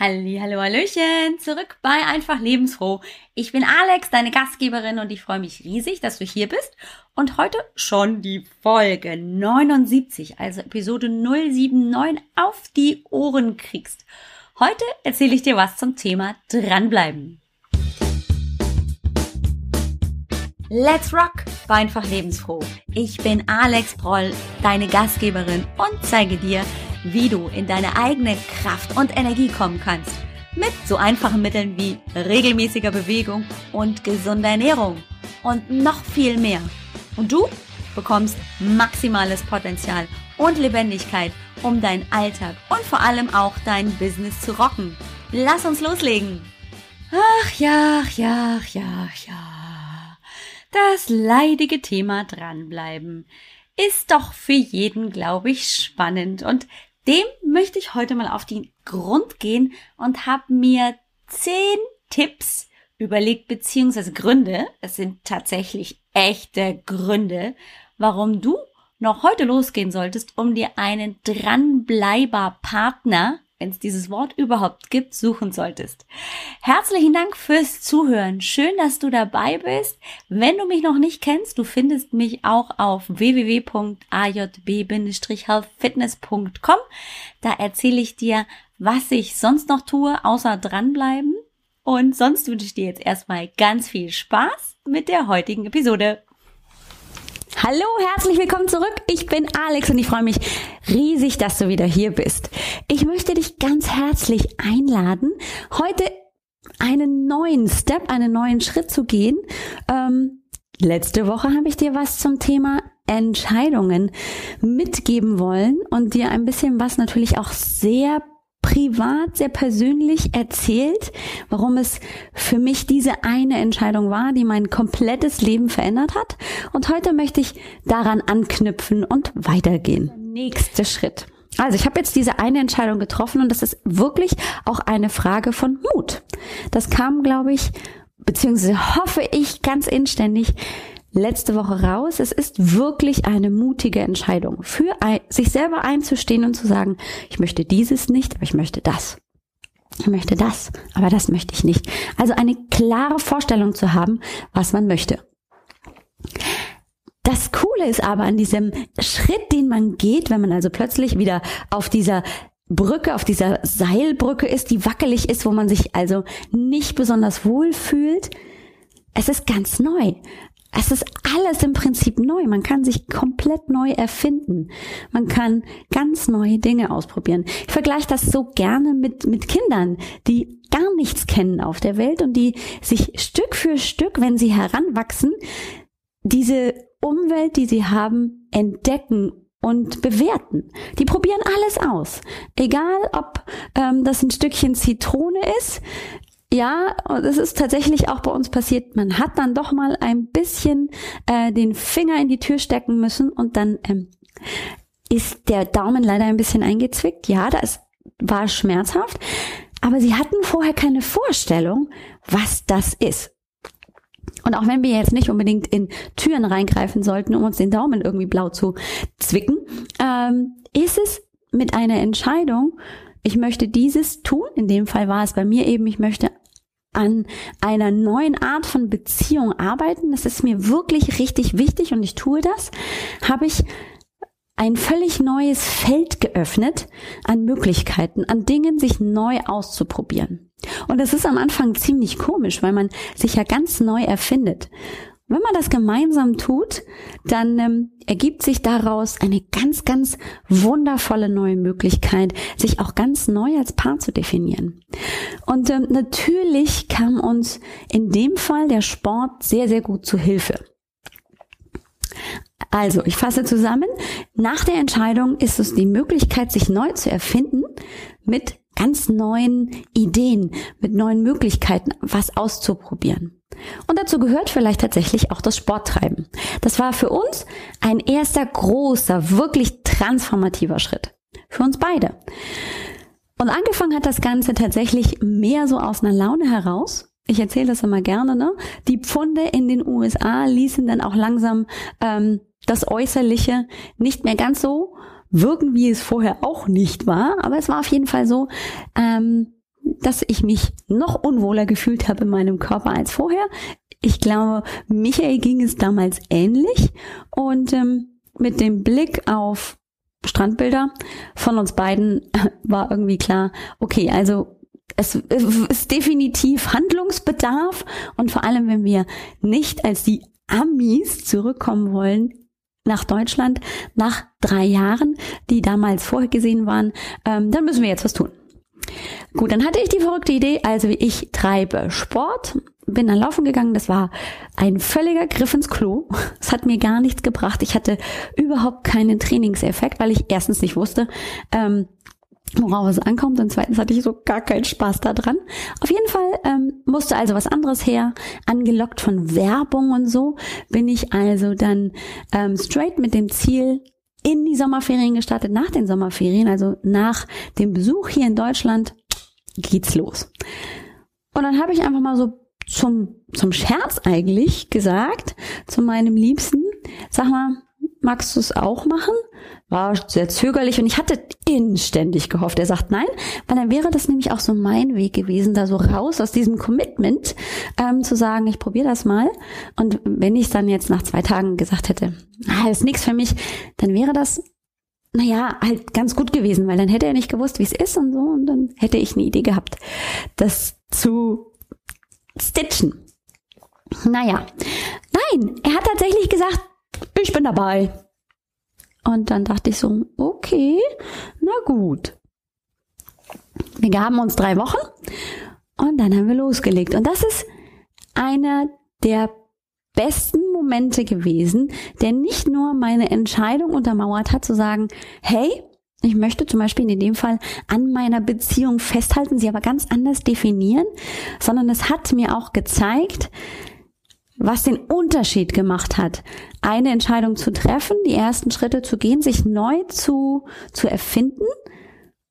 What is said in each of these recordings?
Halli, hallo, hallöchen, zurück bei Einfach Lebensfroh. Ich bin Alex, deine Gastgeberin und ich freue mich riesig, dass du hier bist und heute schon die Folge 79, also Episode 079 auf die Ohren kriegst. Heute erzähle ich dir was zum Thema dranbleiben. Let's rock bei Einfach Lebensfroh. Ich bin Alex Proll, deine Gastgeberin und zeige dir, wie du in deine eigene Kraft und Energie kommen kannst. Mit so einfachen Mitteln wie regelmäßiger Bewegung und gesunder Ernährung. Und noch viel mehr. Und du bekommst maximales Potenzial und Lebendigkeit, um deinen Alltag und vor allem auch dein Business zu rocken. Lass uns loslegen. Ach ja, ach ja, ach ja, ach ja. Das leidige Thema dranbleiben ist doch für jeden, glaube ich, spannend. Und dem möchte ich heute mal auf den Grund gehen und habe mir zehn Tipps überlegt, beziehungsweise Gründe, es sind tatsächlich echte Gründe, warum du noch heute losgehen solltest, um dir einen dranbleiber Partner wenn es dieses Wort überhaupt gibt, suchen solltest. Herzlichen Dank fürs Zuhören. Schön, dass du dabei bist. Wenn du mich noch nicht kennst, du findest mich auch auf www.ajb-healthfitness.com. Da erzähle ich dir, was ich sonst noch tue, außer dranbleiben. Und sonst wünsche ich dir jetzt erstmal ganz viel Spaß mit der heutigen Episode. Hallo, herzlich willkommen zurück. Ich bin Alex und ich freue mich riesig, dass du wieder hier bist. Ich möchte dich ganz herzlich einladen, heute einen neuen Step, einen neuen Schritt zu gehen. Ähm, letzte Woche habe ich dir was zum Thema Entscheidungen mitgeben wollen und dir ein bisschen was natürlich auch sehr privat, sehr persönlich erzählt, warum es für mich diese eine Entscheidung war, die mein komplettes Leben verändert hat. Und heute möchte ich daran anknüpfen und weitergehen. Nächster Schritt. Also ich habe jetzt diese eine Entscheidung getroffen und das ist wirklich auch eine Frage von Mut. Das kam, glaube ich, beziehungsweise hoffe ich ganz inständig letzte Woche raus. Es ist wirklich eine mutige Entscheidung, für sich selber einzustehen und zu sagen, ich möchte dieses nicht, aber ich möchte das. Ich möchte das, aber das möchte ich nicht. Also eine klare Vorstellung zu haben, was man möchte. Das Coole ist aber an diesem Schritt, den man geht, wenn man also plötzlich wieder auf dieser Brücke, auf dieser Seilbrücke ist, die wackelig ist, wo man sich also nicht besonders wohl fühlt. Es ist ganz neu. Es ist alles im Prinzip neu. Man kann sich komplett neu erfinden. Man kann ganz neue Dinge ausprobieren. Ich vergleiche das so gerne mit, mit Kindern, die gar nichts kennen auf der Welt und die sich Stück für Stück, wenn sie heranwachsen, diese Umwelt, die sie haben, entdecken und bewerten. Die probieren alles aus. Egal, ob ähm, das ein Stückchen Zitrone ist, ja, und es ist tatsächlich auch bei uns passiert. Man hat dann doch mal ein bisschen äh, den Finger in die Tür stecken müssen und dann ähm, ist der Daumen leider ein bisschen eingezwickt. Ja, das war schmerzhaft. Aber sie hatten vorher keine Vorstellung, was das ist. Und auch wenn wir jetzt nicht unbedingt in Türen reingreifen sollten, um uns den Daumen irgendwie blau zu zwicken, ähm, ist es mit einer Entscheidung, ich möchte dieses tun. In dem Fall war es bei mir eben, ich möchte an einer neuen Art von Beziehung arbeiten. Das ist mir wirklich richtig wichtig und ich tue das. Habe ich ein völlig neues Feld geöffnet an Möglichkeiten, an Dingen, sich neu auszuprobieren. Und es ist am Anfang ziemlich komisch, weil man sich ja ganz neu erfindet. Wenn man das gemeinsam tut, dann ähm, ergibt sich daraus eine ganz, ganz wundervolle neue Möglichkeit, sich auch ganz neu als Paar zu definieren. Und ähm, natürlich kam uns in dem Fall der Sport sehr, sehr gut zu Hilfe. Also, ich fasse zusammen. Nach der Entscheidung ist es die Möglichkeit, sich neu zu erfinden mit ganz neuen Ideen, mit neuen Möglichkeiten, was auszuprobieren. Und dazu gehört vielleicht tatsächlich auch das Sporttreiben. Das war für uns ein erster großer, wirklich transformativer Schritt. Für uns beide. Und angefangen hat das Ganze tatsächlich mehr so aus einer Laune heraus. Ich erzähle das immer gerne, ne? Die Pfunde in den USA ließen dann auch langsam ähm, das Äußerliche nicht mehr ganz so wirken, wie es vorher auch nicht war. Aber es war auf jeden Fall so, ähm, dass ich mich noch unwohler gefühlt habe in meinem Körper als vorher. Ich glaube, Michael ging es damals ähnlich und ähm, mit dem Blick auf Strandbilder von uns beiden war irgendwie klar, okay, also es ist definitiv Handlungsbedarf und vor allem, wenn wir nicht als die Amis zurückkommen wollen nach Deutschland nach drei Jahren, die damals vorgesehen waren, ähm, dann müssen wir jetzt was tun. Gut, dann hatte ich die verrückte Idee, also ich treibe Sport, bin dann laufen gegangen, das war ein völliger Griff ins Klo. Es hat mir gar nichts gebracht. Ich hatte überhaupt keinen Trainingseffekt, weil ich erstens nicht wusste, ähm, worauf es ankommt und zweitens hatte ich so gar keinen Spaß daran. Auf jeden Fall ähm, musste also was anderes her. Angelockt von Werbung und so bin ich also dann ähm, straight mit dem Ziel in die Sommerferien gestartet. Nach den Sommerferien, also nach dem Besuch hier in Deutschland, geht's los. Und dann habe ich einfach mal so zum, zum Scherz eigentlich gesagt zu meinem Liebsten, sag mal, magst du es auch machen? War sehr zögerlich und ich hatte inständig gehofft. Er sagt nein, weil dann wäre das nämlich auch so mein Weg gewesen, da so raus aus diesem Commitment ähm, zu sagen, ich probiere das mal. Und wenn ich dann jetzt nach zwei Tagen gesagt hätte, ah, ist nichts für mich, dann wäre das naja, halt ganz gut gewesen, weil dann hätte er nicht gewusst, wie es ist und so, und dann hätte ich eine Idee gehabt, das zu stitchen. Naja, nein, er hat tatsächlich gesagt, ich bin dabei. Und dann dachte ich so, okay, na gut. Wir gaben uns drei Wochen und dann haben wir losgelegt. Und das ist einer der besten Momente gewesen, der nicht nur meine Entscheidung untermauert hat, zu sagen, hey, ich möchte zum Beispiel in dem Fall an meiner Beziehung festhalten, sie aber ganz anders definieren, sondern es hat mir auch gezeigt, was den Unterschied gemacht hat, eine Entscheidung zu treffen, die ersten Schritte zu gehen, sich neu zu, zu erfinden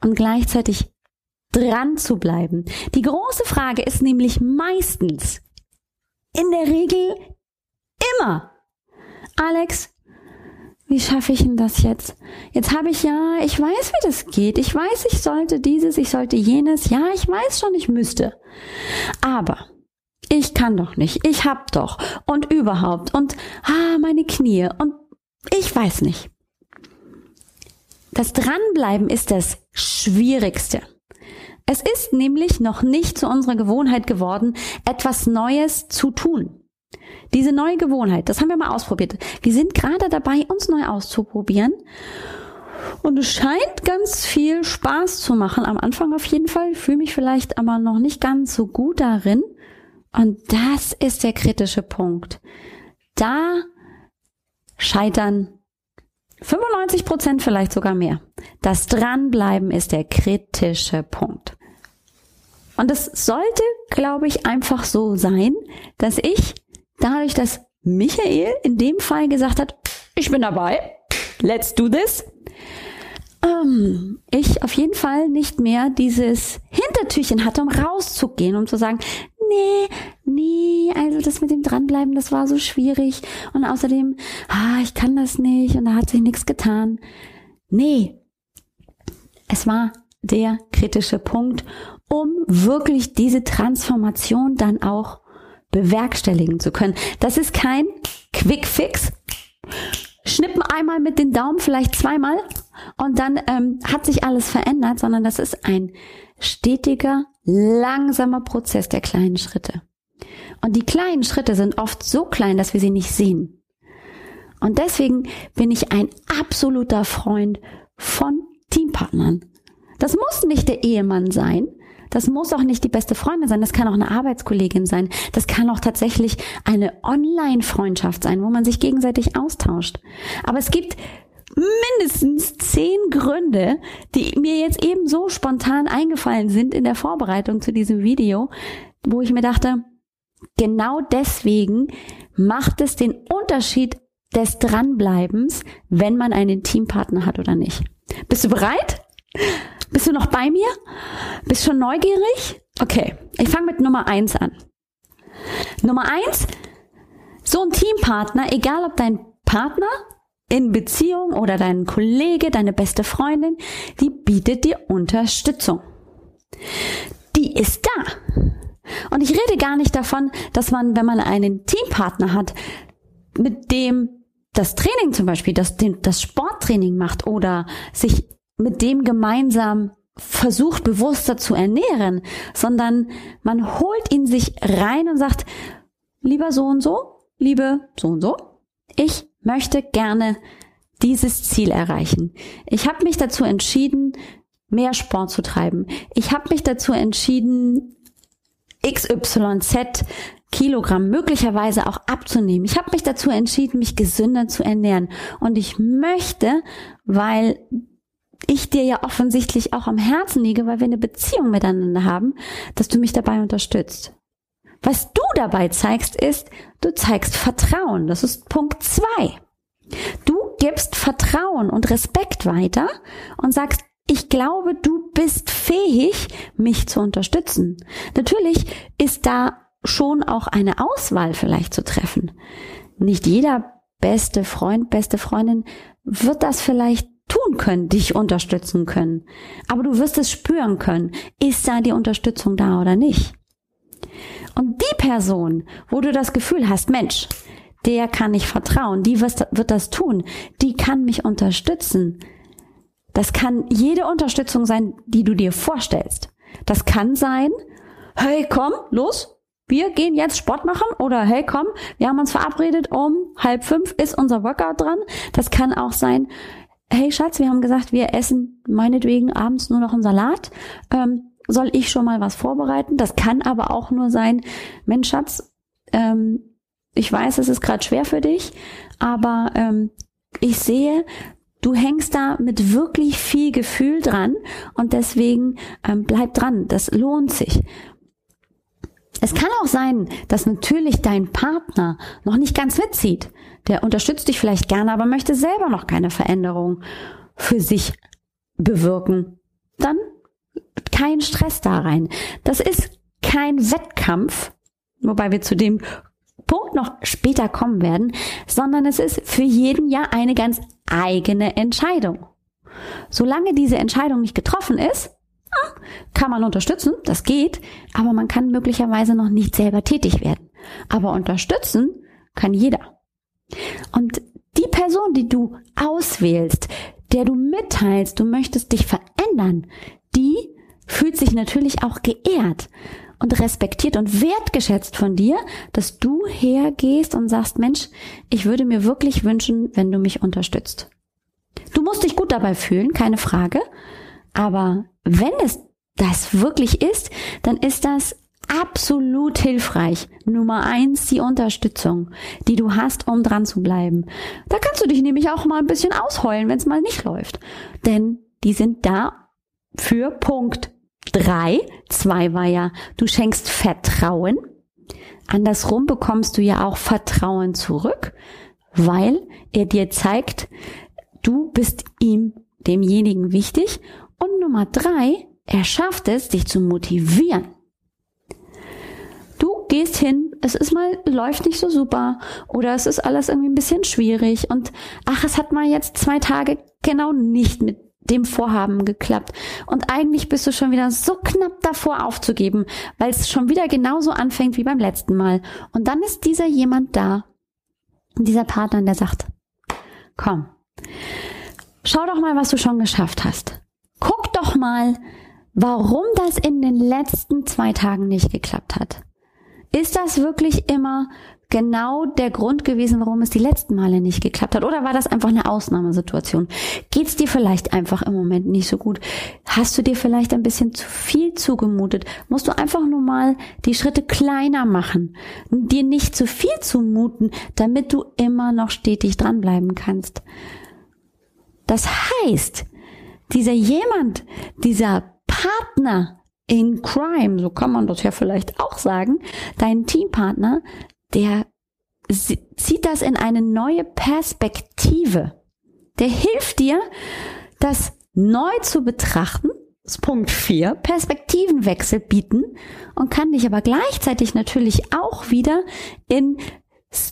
und gleichzeitig dran zu bleiben. Die große Frage ist nämlich meistens, in der Regel immer, Alex, wie schaffe ich denn das jetzt? Jetzt habe ich ja, ich weiß, wie das geht. Ich weiß, ich sollte dieses, ich sollte jenes. Ja, ich weiß schon, ich müsste. Aber ich kann doch nicht, ich hab doch und überhaupt und ah, meine Knie und ich weiß nicht. Das Dranbleiben ist das Schwierigste. Es ist nämlich noch nicht zu unserer Gewohnheit geworden, etwas Neues zu tun. Diese neue Gewohnheit, das haben wir mal ausprobiert. Wir sind gerade dabei, uns neu auszuprobieren. Und es scheint ganz viel Spaß zu machen. Am Anfang auf jeden Fall. Ich fühle mich vielleicht aber noch nicht ganz so gut darin. Und das ist der kritische Punkt. Da scheitern 95 Prozent vielleicht sogar mehr. Das Dranbleiben ist der kritische Punkt. Und es sollte, glaube ich, einfach so sein, dass ich dadurch, dass Michael in dem Fall gesagt hat, ich bin dabei, let's do this, ähm, ich auf jeden Fall nicht mehr dieses Hintertürchen hatte, um rauszugehen, um zu sagen, nee, nee, also das mit dem Dranbleiben, das war so schwierig und außerdem, ah, ich kann das nicht und da hat sich nichts getan. Nee, es war der kritische Punkt, um wirklich diese Transformation dann auch bewerkstelligen zu können. Das ist kein Quick Fix. Schnippen einmal mit den Daumen, vielleicht zweimal und dann ähm, hat sich alles verändert, sondern das ist ein stetiger, langsamer Prozess der kleinen Schritte. Und die kleinen Schritte sind oft so klein, dass wir sie nicht sehen. Und deswegen bin ich ein absoluter Freund von Teampartnern. Das muss nicht der Ehemann sein, das muss auch nicht die beste Freundin sein, das kann auch eine Arbeitskollegin sein, das kann auch tatsächlich eine Online-Freundschaft sein, wo man sich gegenseitig austauscht. Aber es gibt mindestens zehn Gründe, die mir jetzt eben so spontan eingefallen sind in der Vorbereitung zu diesem Video, wo ich mir dachte, genau deswegen macht es den Unterschied des Dranbleibens, wenn man einen Teampartner hat oder nicht. Bist du bereit? Bist du noch bei mir? Bist schon neugierig? Okay, ich fange mit Nummer eins an. Nummer eins, so ein Teampartner, egal ob dein Partner in Beziehung oder dein Kollege, deine beste Freundin, die bietet dir Unterstützung. die ist da. Und ich rede gar nicht davon, dass man, wenn man einen Teampartner hat, mit dem das Training zum Beispiel, das, das Sporttraining macht oder sich mit dem gemeinsam versucht, bewusster zu ernähren, sondern man holt ihn sich rein und sagt, lieber so und so, liebe so und so, ich möchte gerne dieses Ziel erreichen. Ich habe mich dazu entschieden, mehr Sport zu treiben. Ich habe mich dazu entschieden, XYZ Kilogramm möglicherweise auch abzunehmen. Ich habe mich dazu entschieden, mich gesünder zu ernähren. Und ich möchte, weil ich dir ja offensichtlich auch am Herzen liege, weil wir eine Beziehung miteinander haben, dass du mich dabei unterstützt. Was du dabei zeigst, ist, du zeigst Vertrauen. Das ist Punkt zwei. Du gibst Vertrauen und Respekt weiter und sagst, ich glaube, du bist fähig, mich zu unterstützen. Natürlich ist da schon auch eine Auswahl vielleicht zu treffen. Nicht jeder beste Freund, beste Freundin wird das vielleicht tun können, dich unterstützen können. Aber du wirst es spüren können. Ist da die Unterstützung da oder nicht? Und die Person, wo du das Gefühl hast, Mensch, der kann ich vertrauen, die wird das tun, die kann mich unterstützen. Das kann jede Unterstützung sein, die du dir vorstellst. Das kann sein, hey, komm, los, wir gehen jetzt Sport machen oder hey, komm, wir haben uns verabredet, um halb fünf ist unser Workout dran. Das kann auch sein, hey Schatz, wir haben gesagt, wir essen meinetwegen abends nur noch einen Salat. Ähm, soll ich schon mal was vorbereiten? Das kann aber auch nur sein, Mensch Schatz, ähm, ich weiß, es ist gerade schwer für dich, aber ähm, ich sehe, du hängst da mit wirklich viel Gefühl dran und deswegen ähm, bleib dran, das lohnt sich. Es kann auch sein, dass natürlich dein Partner noch nicht ganz mitzieht. Der unterstützt dich vielleicht gerne, aber möchte selber noch keine Veränderung für sich bewirken. Dann kein Stress da rein. Das ist kein Wettkampf, wobei wir zu dem Punkt noch später kommen werden, sondern es ist für jeden ja eine ganz eigene Entscheidung. Solange diese Entscheidung nicht getroffen ist, kann man unterstützen, das geht, aber man kann möglicherweise noch nicht selber tätig werden. Aber unterstützen kann jeder. Und die Person, die du auswählst, der du mitteilst, du möchtest dich verändern, fühlt sich natürlich auch geehrt und respektiert und wertgeschätzt von dir, dass du hergehst und sagst, Mensch, ich würde mir wirklich wünschen, wenn du mich unterstützt. Du musst dich gut dabei fühlen, keine Frage. Aber wenn es das wirklich ist, dann ist das absolut hilfreich. Nummer eins, die Unterstützung, die du hast, um dran zu bleiben. Da kannst du dich nämlich auch mal ein bisschen ausheulen, wenn es mal nicht läuft. Denn die sind da für Punkt drei. Zwei war ja, du schenkst Vertrauen. Andersrum bekommst du ja auch Vertrauen zurück, weil er dir zeigt, du bist ihm, demjenigen wichtig. Und Nummer drei, er schafft es, dich zu motivieren. Du gehst hin, es ist mal, läuft nicht so super oder es ist alles irgendwie ein bisschen schwierig und ach, es hat mal jetzt zwei Tage genau nicht mit dem Vorhaben geklappt. Und eigentlich bist du schon wieder so knapp davor aufzugeben, weil es schon wieder genauso anfängt wie beim letzten Mal. Und dann ist dieser jemand da, dieser Partner, der sagt, komm, schau doch mal, was du schon geschafft hast. Guck doch mal, warum das in den letzten zwei Tagen nicht geklappt hat. Ist das wirklich immer genau der Grund gewesen, warum es die letzten Male nicht geklappt hat? Oder war das einfach eine Ausnahmesituation? Geht es dir vielleicht einfach im Moment nicht so gut? Hast du dir vielleicht ein bisschen zu viel zugemutet? Musst du einfach nur mal die Schritte kleiner machen, dir nicht zu viel zumuten, damit du immer noch stetig dranbleiben kannst. Das heißt, dieser jemand, dieser Partner in Crime, so kann man das ja vielleicht auch sagen, dein Teampartner, der sieht das in eine neue Perspektive. Der hilft dir, das neu zu betrachten. Punkt 4, Perspektivenwechsel bieten und kann dich aber gleichzeitig natürlich auch wieder in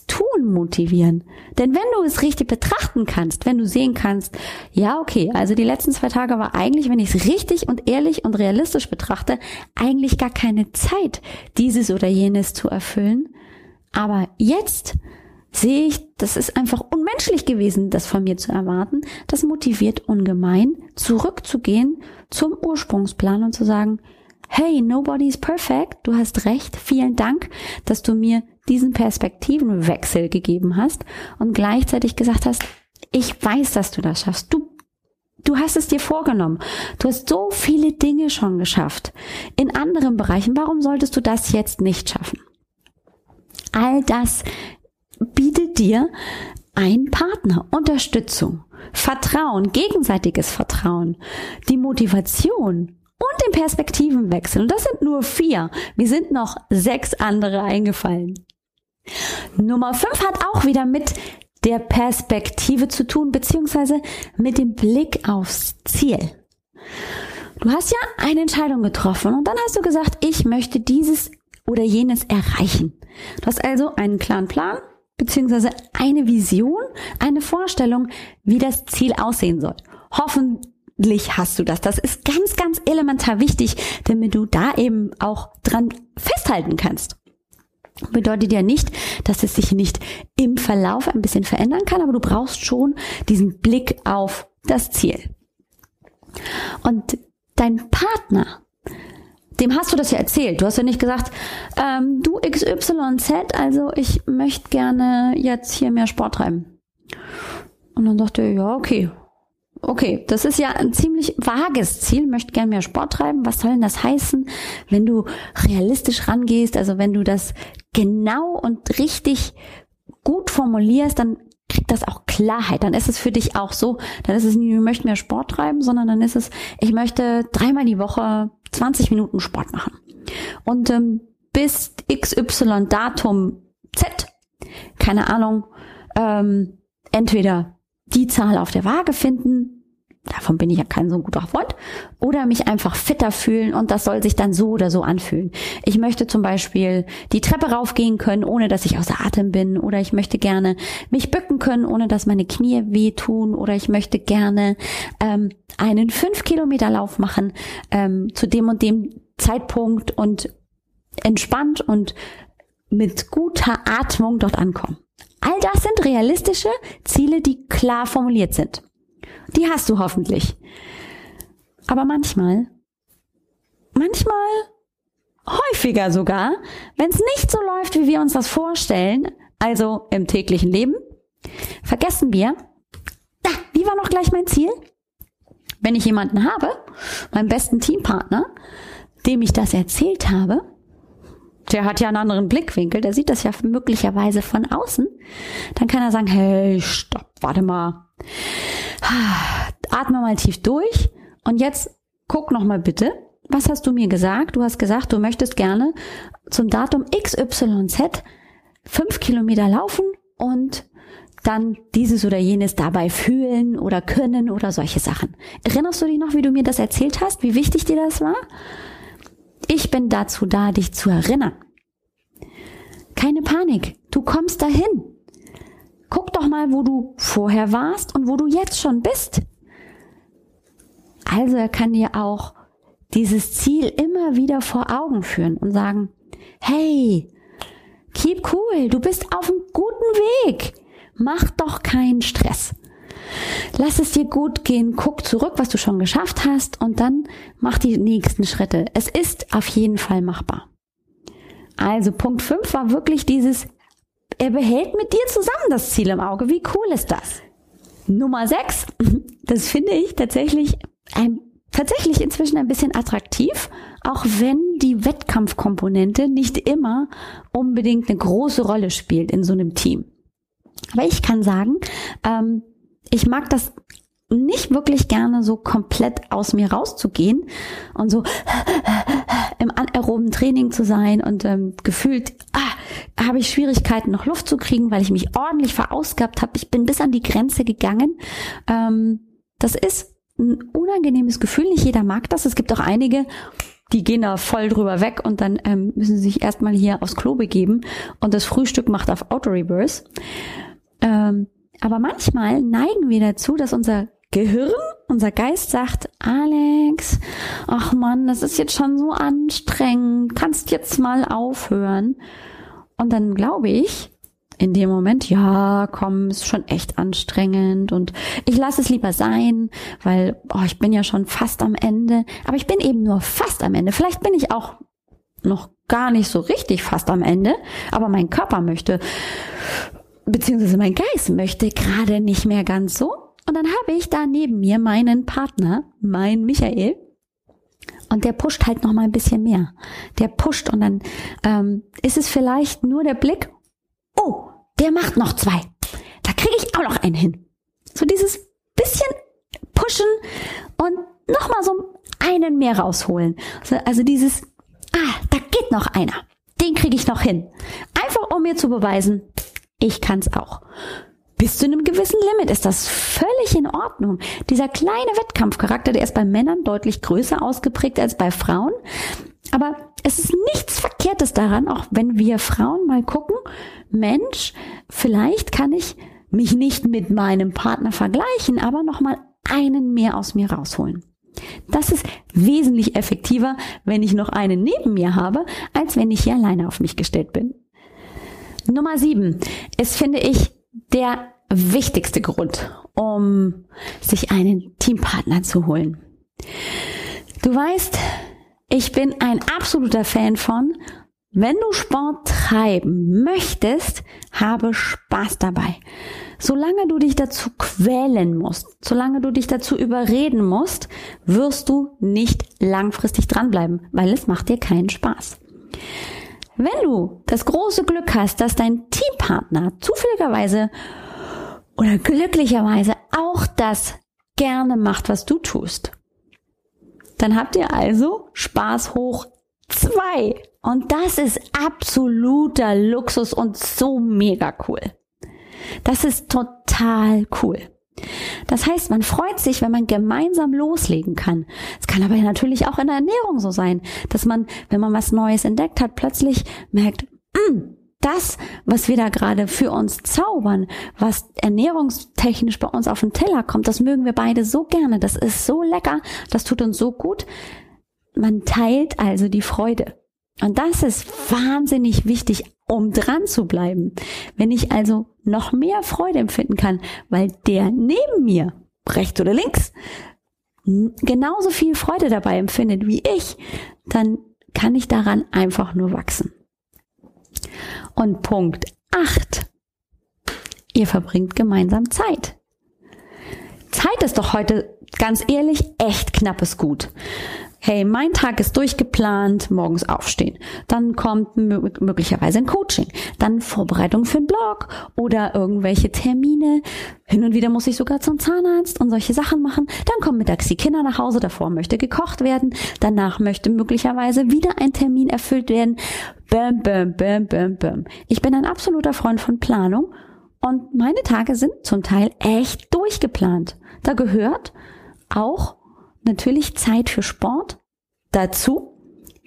Tun motivieren. Denn wenn du es richtig betrachten kannst, wenn du sehen kannst, ja, okay, also die letzten zwei Tage war eigentlich, wenn ich es richtig und ehrlich und realistisch betrachte, eigentlich gar keine Zeit, dieses oder jenes zu erfüllen. Aber jetzt sehe ich, das ist einfach unmenschlich gewesen, das von mir zu erwarten. Das motiviert ungemein, zurückzugehen zum Ursprungsplan und zu sagen, hey, nobody's perfect, du hast recht, vielen Dank, dass du mir diesen Perspektivenwechsel gegeben hast und gleichzeitig gesagt hast, ich weiß, dass du das schaffst. Du Du hast es dir vorgenommen. Du hast so viele Dinge schon geschafft. In anderen Bereichen. Warum solltest du das jetzt nicht schaffen? All das bietet dir ein Partner, Unterstützung, Vertrauen, gegenseitiges Vertrauen, die Motivation und den Perspektivenwechsel. Und das sind nur vier. Mir sind noch sechs andere eingefallen. Nummer fünf hat auch wieder mit der Perspektive zu tun, beziehungsweise mit dem Blick aufs Ziel. Du hast ja eine Entscheidung getroffen und dann hast du gesagt, ich möchte dieses oder jenes erreichen. Du hast also einen klaren Plan, beziehungsweise eine Vision, eine Vorstellung, wie das Ziel aussehen soll. Hoffentlich hast du das. Das ist ganz, ganz elementar wichtig, damit du da eben auch dran festhalten kannst. Bedeutet ja nicht, dass es sich nicht im Verlauf ein bisschen verändern kann, aber du brauchst schon diesen Blick auf das Ziel. Und dein Partner, dem hast du das ja erzählt. Du hast ja nicht gesagt, ähm, du XYZ, also ich möchte gerne jetzt hier mehr Sport treiben. Und dann dachte er, ja, okay, Okay, das ist ja ein ziemlich vages Ziel, möchte gern mehr Sport treiben. Was soll denn das heißen, wenn du realistisch rangehst, also wenn du das genau und richtig gut formulierst, dann kriegt das auch Klarheit. Dann ist es für dich auch so, dann ist es nicht, ich möchte mehr Sport treiben, sondern dann ist es, ich möchte dreimal die Woche 20 Minuten Sport machen. Und ähm, bis XY Datum Z, keine Ahnung, ähm, entweder die Zahl auf der Waage finden, davon bin ich ja kein so guter Freund, oder mich einfach fitter fühlen und das soll sich dann so oder so anfühlen. Ich möchte zum Beispiel die Treppe raufgehen können, ohne dass ich außer Atem bin, oder ich möchte gerne mich bücken können, ohne dass meine Knie wehtun, oder ich möchte gerne ähm, einen 5 Kilometer Lauf machen ähm, zu dem und dem Zeitpunkt und entspannt und mit guter Atmung dort ankommen. All das sind realistische Ziele, die klar formuliert sind. Die hast du hoffentlich. Aber manchmal, manchmal, häufiger sogar, wenn es nicht so läuft, wie wir uns das vorstellen, also im täglichen Leben, vergessen wir, da, wie war noch gleich mein Ziel? Wenn ich jemanden habe, meinen besten Teampartner, dem ich das erzählt habe, der hat ja einen anderen Blickwinkel, der sieht das ja möglicherweise von außen, dann kann er sagen, hey, stopp, warte mal. Atme mal tief durch und jetzt guck noch mal bitte, was hast du mir gesagt? Du hast gesagt, du möchtest gerne zum Datum XYZ fünf Kilometer laufen und dann dieses oder jenes dabei fühlen oder können oder solche Sachen. Erinnerst du dich noch, wie du mir das erzählt hast, wie wichtig dir das war? Ich bin dazu da, dich zu erinnern. Keine Panik, du kommst dahin. Guck doch mal, wo du vorher warst und wo du jetzt schon bist. Also er kann dir auch dieses Ziel immer wieder vor Augen führen und sagen, hey, keep cool, du bist auf einem guten Weg. Mach doch keinen Stress. Lass es dir gut gehen, guck zurück, was du schon geschafft hast und dann mach die nächsten Schritte. Es ist auf jeden Fall machbar. Also Punkt 5 war wirklich dieses, er behält mit dir zusammen das Ziel im Auge. Wie cool ist das? Nummer 6, das finde ich tatsächlich ein, tatsächlich inzwischen ein bisschen attraktiv, auch wenn die Wettkampfkomponente nicht immer unbedingt eine große Rolle spielt in so einem Team. Aber ich kann sagen, ähm, ich mag das nicht wirklich gerne so komplett aus mir rauszugehen und so im anaeroben Training zu sein und ähm, gefühlt ah, habe ich Schwierigkeiten noch Luft zu kriegen, weil ich mich ordentlich verausgabt habe. Ich bin bis an die Grenze gegangen. Ähm, das ist ein unangenehmes Gefühl. Nicht jeder mag das. Es gibt auch einige, die gehen da voll drüber weg und dann ähm, müssen sie sich erstmal hier aufs Klo begeben und das Frühstück macht auf Auto-Reverse. Ähm, aber manchmal neigen wir dazu, dass unser Gehirn, unser Geist sagt, Alex, ach man, das ist jetzt schon so anstrengend, kannst jetzt mal aufhören. Und dann glaube ich, in dem Moment, ja, komm, ist schon echt anstrengend und ich lasse es lieber sein, weil oh, ich bin ja schon fast am Ende. Aber ich bin eben nur fast am Ende. Vielleicht bin ich auch noch gar nicht so richtig fast am Ende, aber mein Körper möchte, beziehungsweise mein Geist möchte gerade nicht mehr ganz so. Und dann habe ich da neben mir meinen Partner, mein Michael, und der pusht halt noch mal ein bisschen mehr. Der pusht und dann ähm, ist es vielleicht nur der Blick oh, der macht noch zwei. Da kriege ich auch noch einen hin. So dieses bisschen pushen und nochmal so einen mehr rausholen. Also dieses, ah, da geht noch einer. Den kriege ich noch hin. Einfach um mir zu beweisen, ich kann's auch. Bis zu einem gewissen Limit ist das völlig in Ordnung. Dieser kleine Wettkampfcharakter, der ist bei Männern deutlich größer ausgeprägt als bei Frauen. Aber es ist nichts Verkehrtes daran, auch wenn wir Frauen mal gucken, Mensch, vielleicht kann ich mich nicht mit meinem Partner vergleichen, aber nochmal einen mehr aus mir rausholen. Das ist wesentlich effektiver, wenn ich noch einen neben mir habe, als wenn ich hier alleine auf mich gestellt bin. Nummer sieben ist, finde ich, der wichtigste Grund, um sich einen Teampartner zu holen. Du weißt, ich bin ein absoluter Fan von, wenn du Sport treiben möchtest, habe Spaß dabei. Solange du dich dazu quälen musst, solange du dich dazu überreden musst, wirst du nicht langfristig dranbleiben, weil es macht dir keinen Spaß. Wenn du das große Glück hast, dass dein Teampartner zufälligerweise oder glücklicherweise auch das gerne macht, was du tust, dann habt ihr also Spaß hoch zwei. Und das ist absoluter Luxus und so mega cool. Das ist total cool. Das heißt, man freut sich, wenn man gemeinsam loslegen kann. Es kann aber natürlich auch in der Ernährung so sein, dass man, wenn man was Neues entdeckt hat, plötzlich merkt, mm, das, was wir da gerade für uns zaubern, was ernährungstechnisch bei uns auf den Teller kommt, das mögen wir beide so gerne. Das ist so lecker, das tut uns so gut. Man teilt also die Freude. Und das ist wahnsinnig wichtig, um dran zu bleiben. Wenn ich also noch mehr Freude empfinden kann, weil der neben mir, rechts oder links, genauso viel Freude dabei empfindet wie ich, dann kann ich daran einfach nur wachsen. Und Punkt 8. Ihr verbringt gemeinsam Zeit. Zeit ist doch heute, ganz ehrlich, echt knappes Gut hey, mein Tag ist durchgeplant, morgens aufstehen. Dann kommt möglicherweise ein Coaching, dann Vorbereitung für einen Blog oder irgendwelche Termine. Hin und wieder muss ich sogar zum Zahnarzt und solche Sachen machen. Dann kommen mittags die Kinder nach Hause, davor möchte gekocht werden, danach möchte möglicherweise wieder ein Termin erfüllt werden. Bäm, bäm, bäm, bäm, bäm. Ich bin ein absoluter Freund von Planung und meine Tage sind zum Teil echt durchgeplant. Da gehört auch natürlich Zeit für Sport dazu.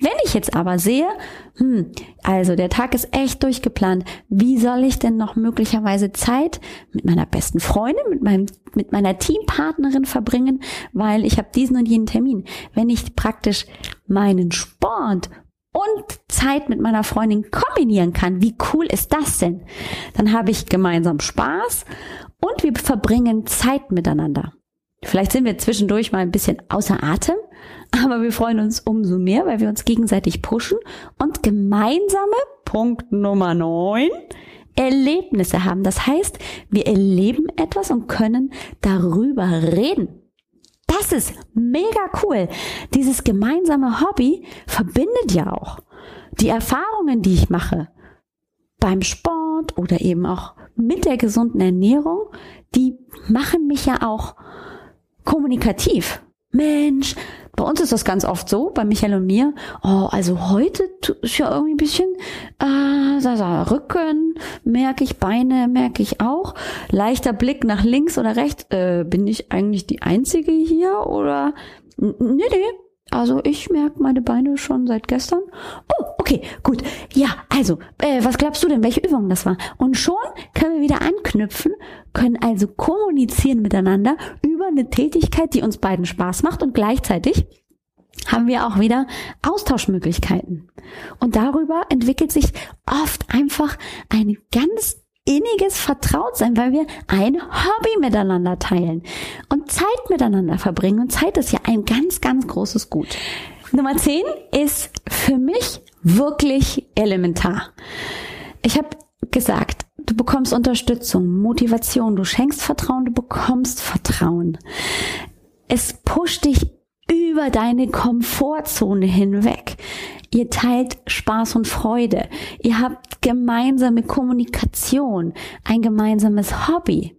Wenn ich jetzt aber sehe, hm, also der Tag ist echt durchgeplant, wie soll ich denn noch möglicherweise Zeit mit meiner besten Freundin, mit meinem, mit meiner Teampartnerin verbringen, weil ich habe diesen und jenen Termin. Wenn ich praktisch meinen Sport und Zeit mit meiner Freundin kombinieren kann, wie cool ist das denn? Dann habe ich gemeinsam Spaß und wir verbringen Zeit miteinander. Vielleicht sind wir zwischendurch mal ein bisschen außer Atem, aber wir freuen uns umso mehr, weil wir uns gegenseitig pushen und gemeinsame, Punkt Nummer 9, Erlebnisse haben. Das heißt, wir erleben etwas und können darüber reden. Das ist mega cool. Dieses gemeinsame Hobby verbindet ja auch. Die Erfahrungen, die ich mache beim Sport oder eben auch mit der gesunden Ernährung, die machen mich ja auch kommunikativ. Mensch, bei uns ist das ganz oft so, bei Michael und mir, oh, also heute ist ja irgendwie ein bisschen, äh, so, so, Rücken merke ich, Beine merke ich auch. Leichter Blick nach links oder rechts, äh, bin ich eigentlich die Einzige hier oder, nee, nee, Also ich merke meine Beine schon seit gestern. Oh, okay, gut. Ja, also, äh, was glaubst du denn, welche Übung das war? Und schon können wir wieder anknüpfen, können also kommunizieren miteinander eine Tätigkeit, die uns beiden Spaß macht und gleichzeitig haben wir auch wieder Austauschmöglichkeiten. Und darüber entwickelt sich oft einfach ein ganz inniges Vertrautsein, weil wir ein Hobby miteinander teilen und Zeit miteinander verbringen. Und Zeit ist ja ein ganz, ganz großes Gut. Nummer 10 ist für mich wirklich elementar. Ich habe gesagt, du bekommst Unterstützung, Motivation, du schenkst Vertrauen, du bekommst Vertrauen. Es pusht dich über deine Komfortzone hinweg. Ihr teilt Spaß und Freude. Ihr habt gemeinsame Kommunikation, ein gemeinsames Hobby.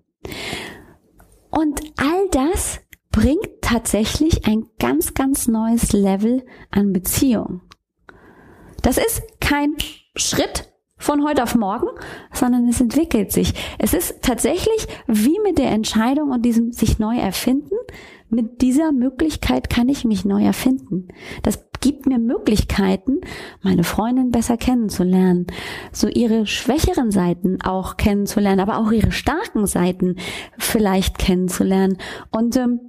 Und all das bringt tatsächlich ein ganz, ganz neues Level an Beziehung. Das ist kein Schritt von heute auf morgen, sondern es entwickelt sich. Es ist tatsächlich wie mit der Entscheidung und diesem sich neu erfinden. Mit dieser Möglichkeit kann ich mich neu erfinden. Das gibt mir Möglichkeiten, meine Freundin besser kennenzulernen, so ihre schwächeren Seiten auch kennenzulernen, aber auch ihre starken Seiten vielleicht kennenzulernen und ähm,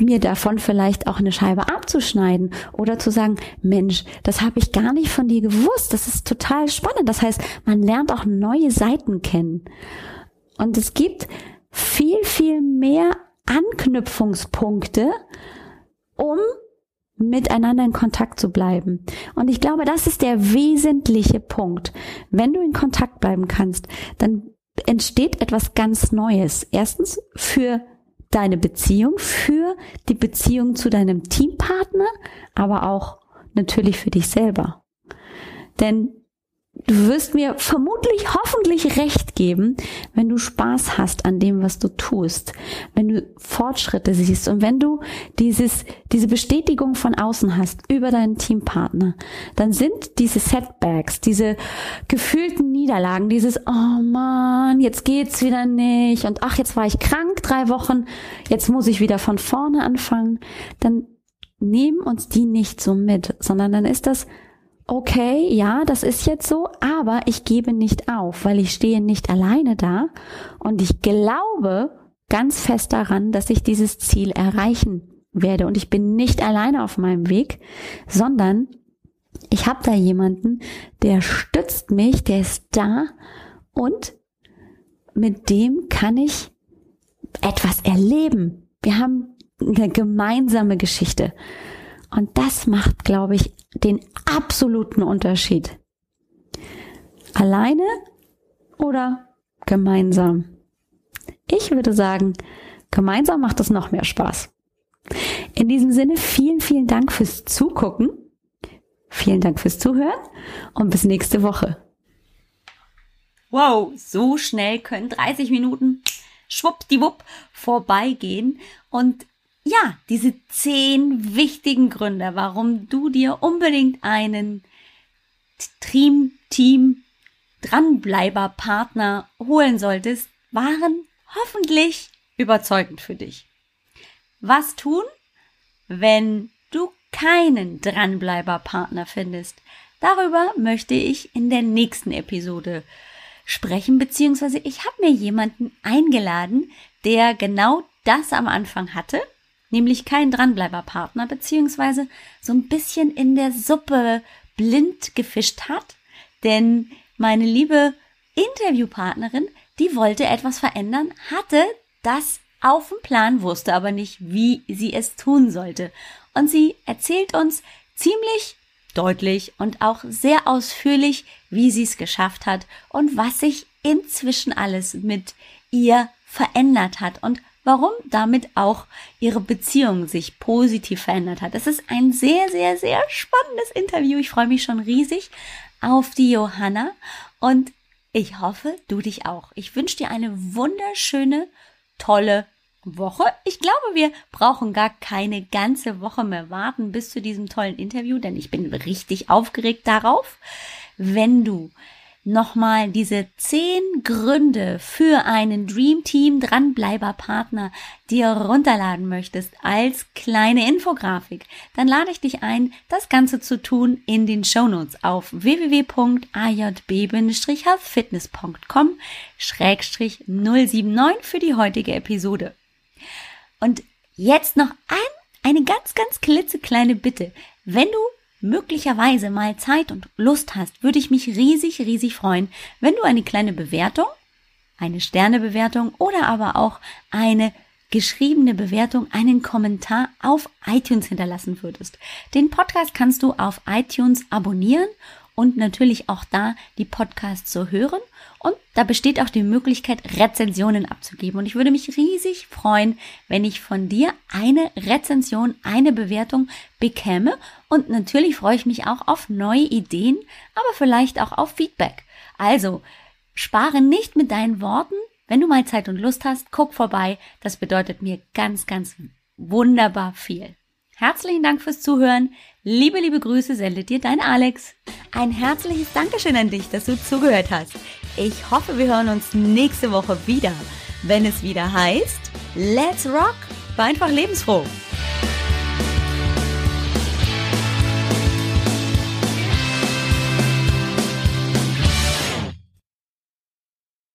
mir davon vielleicht auch eine Scheibe abzuschneiden oder zu sagen, Mensch, das habe ich gar nicht von dir gewusst. Das ist total spannend. Das heißt, man lernt auch neue Seiten kennen. Und es gibt viel, viel mehr Anknüpfungspunkte, um miteinander in Kontakt zu bleiben. Und ich glaube, das ist der wesentliche Punkt. Wenn du in Kontakt bleiben kannst, dann entsteht etwas ganz Neues. Erstens für deine Beziehung, für die Beziehung zu deinem Teampartner, aber auch natürlich für dich selber. Denn Du wirst mir vermutlich, hoffentlich recht geben, wenn du Spaß hast an dem, was du tust, wenn du Fortschritte siehst und wenn du dieses, diese Bestätigung von außen hast über deinen Teampartner, dann sind diese Setbacks, diese gefühlten Niederlagen, dieses, oh man, jetzt geht's wieder nicht und ach, jetzt war ich krank drei Wochen, jetzt muss ich wieder von vorne anfangen, dann nehmen uns die nicht so mit, sondern dann ist das okay, ja, das ist jetzt so, aber ich gebe nicht auf, weil ich stehe nicht alleine da und ich glaube ganz fest daran, dass ich dieses Ziel erreichen werde und ich bin nicht alleine auf meinem Weg, sondern ich habe da jemanden, der stützt mich, der ist da und mit dem kann ich etwas erleben. Wir haben eine gemeinsame Geschichte. Und das macht, glaube ich, den absoluten Unterschied. Alleine oder gemeinsam? Ich würde sagen, gemeinsam macht es noch mehr Spaß. In diesem Sinne, vielen, vielen Dank fürs Zugucken. Vielen Dank fürs Zuhören und bis nächste Woche. Wow, so schnell können 30 Minuten schwuppdiwupp vorbeigehen und ja, diese zehn wichtigen Gründe, warum du dir unbedingt einen Team, Team, Dranbleiber, Partner holen solltest, waren hoffentlich überzeugend für dich. Was tun, wenn du keinen Dranbleiber Partner findest? Darüber möchte ich in der nächsten Episode sprechen, beziehungsweise ich habe mir jemanden eingeladen, der genau das am Anfang hatte nämlich kein Dranbleiberpartner, beziehungsweise so ein bisschen in der Suppe blind gefischt hat, denn meine liebe Interviewpartnerin, die wollte etwas verändern, hatte das auf dem Plan, wusste aber nicht, wie sie es tun sollte. Und sie erzählt uns ziemlich deutlich und auch sehr ausführlich, wie sie es geschafft hat und was sich inzwischen alles mit ihr verändert hat und warum damit auch ihre Beziehung sich positiv verändert hat. Es ist ein sehr, sehr, sehr spannendes Interview. Ich freue mich schon riesig auf die Johanna und ich hoffe, du dich auch. Ich wünsche dir eine wunderschöne, tolle Woche. Ich glaube, wir brauchen gar keine ganze Woche mehr warten bis zu diesem tollen Interview, denn ich bin richtig aufgeregt darauf. Wenn du nochmal diese zehn Gründe für einen Dream Team Dranbleiber Partner dir runterladen möchtest als kleine Infografik, dann lade ich dich ein, das Ganze zu tun in den Shownotes auf www.ajb-healthfitness.com 079 für die heutige Episode. Und jetzt noch ein, eine ganz, ganz klitzekleine Bitte. Wenn du möglicherweise mal Zeit und Lust hast, würde ich mich riesig, riesig freuen, wenn du eine kleine Bewertung, eine Sternebewertung oder aber auch eine geschriebene Bewertung, einen Kommentar auf iTunes hinterlassen würdest. Den Podcast kannst du auf iTunes abonnieren und natürlich auch da die Podcasts zu hören. Und da besteht auch die Möglichkeit, Rezensionen abzugeben. Und ich würde mich riesig freuen, wenn ich von dir eine Rezension, eine Bewertung bekäme. Und natürlich freue ich mich auch auf neue Ideen, aber vielleicht auch auf Feedback. Also, spare nicht mit deinen Worten. Wenn du mal Zeit und Lust hast, guck vorbei. Das bedeutet mir ganz, ganz wunderbar viel. Herzlichen Dank fürs Zuhören. Liebe, liebe Grüße sendet dir dein Alex. Ein herzliches Dankeschön an dich, dass du zugehört hast. Ich hoffe, wir hören uns nächste Woche wieder, wenn es wieder heißt Let's Rock, war einfach lebensfroh.